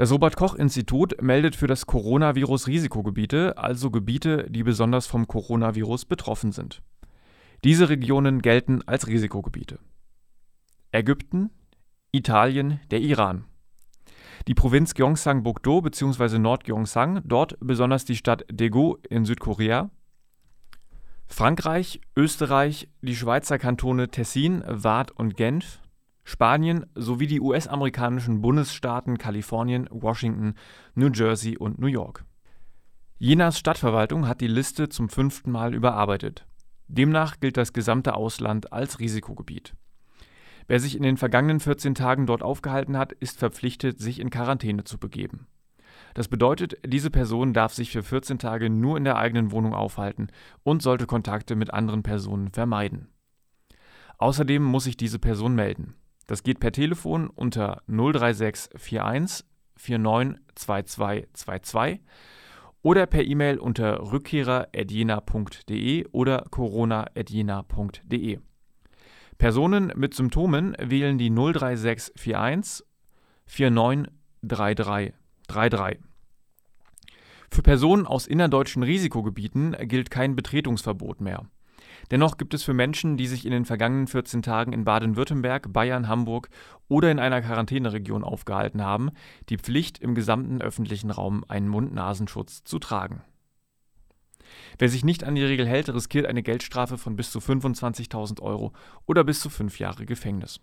Das Robert Koch Institut meldet für das Coronavirus Risikogebiete, also Gebiete, die besonders vom Coronavirus betroffen sind. Diese Regionen gelten als Risikogebiete. Ägypten, Italien, der Iran. Die Provinz Gyeongsang-Bokdo bzw. Nord-Gyeongsang, dort besonders die Stadt Daegu in Südkorea. Frankreich, Österreich, die Schweizer Kantone Tessin, Waadt und Genf. Spanien sowie die US-amerikanischen Bundesstaaten Kalifornien, Washington, New Jersey und New York. Jenas Stadtverwaltung hat die Liste zum fünften Mal überarbeitet. Demnach gilt das gesamte Ausland als Risikogebiet. Wer sich in den vergangenen 14 Tagen dort aufgehalten hat, ist verpflichtet, sich in Quarantäne zu begeben. Das bedeutet, diese Person darf sich für 14 Tage nur in der eigenen Wohnung aufhalten und sollte Kontakte mit anderen Personen vermeiden. Außerdem muss sich diese Person melden. Das geht per Telefon unter 03641 492222 oder per E-Mail unter rückkehrer.jena.de oder corona.jena.de. Personen mit Symptomen wählen die 03641 493333. Für Personen aus innerdeutschen Risikogebieten gilt kein Betretungsverbot mehr. Dennoch gibt es für Menschen, die sich in den vergangenen 14 Tagen in Baden-Württemberg, Bayern, Hamburg oder in einer Quarantäneregion aufgehalten haben, die Pflicht, im gesamten öffentlichen Raum einen Mund-Nasenschutz zu tragen. Wer sich nicht an die Regel hält, riskiert eine Geldstrafe von bis zu 25.000 Euro oder bis zu fünf Jahre Gefängnis.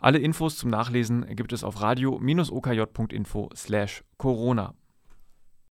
Alle Infos zum Nachlesen gibt es auf radio-okj.info/corona.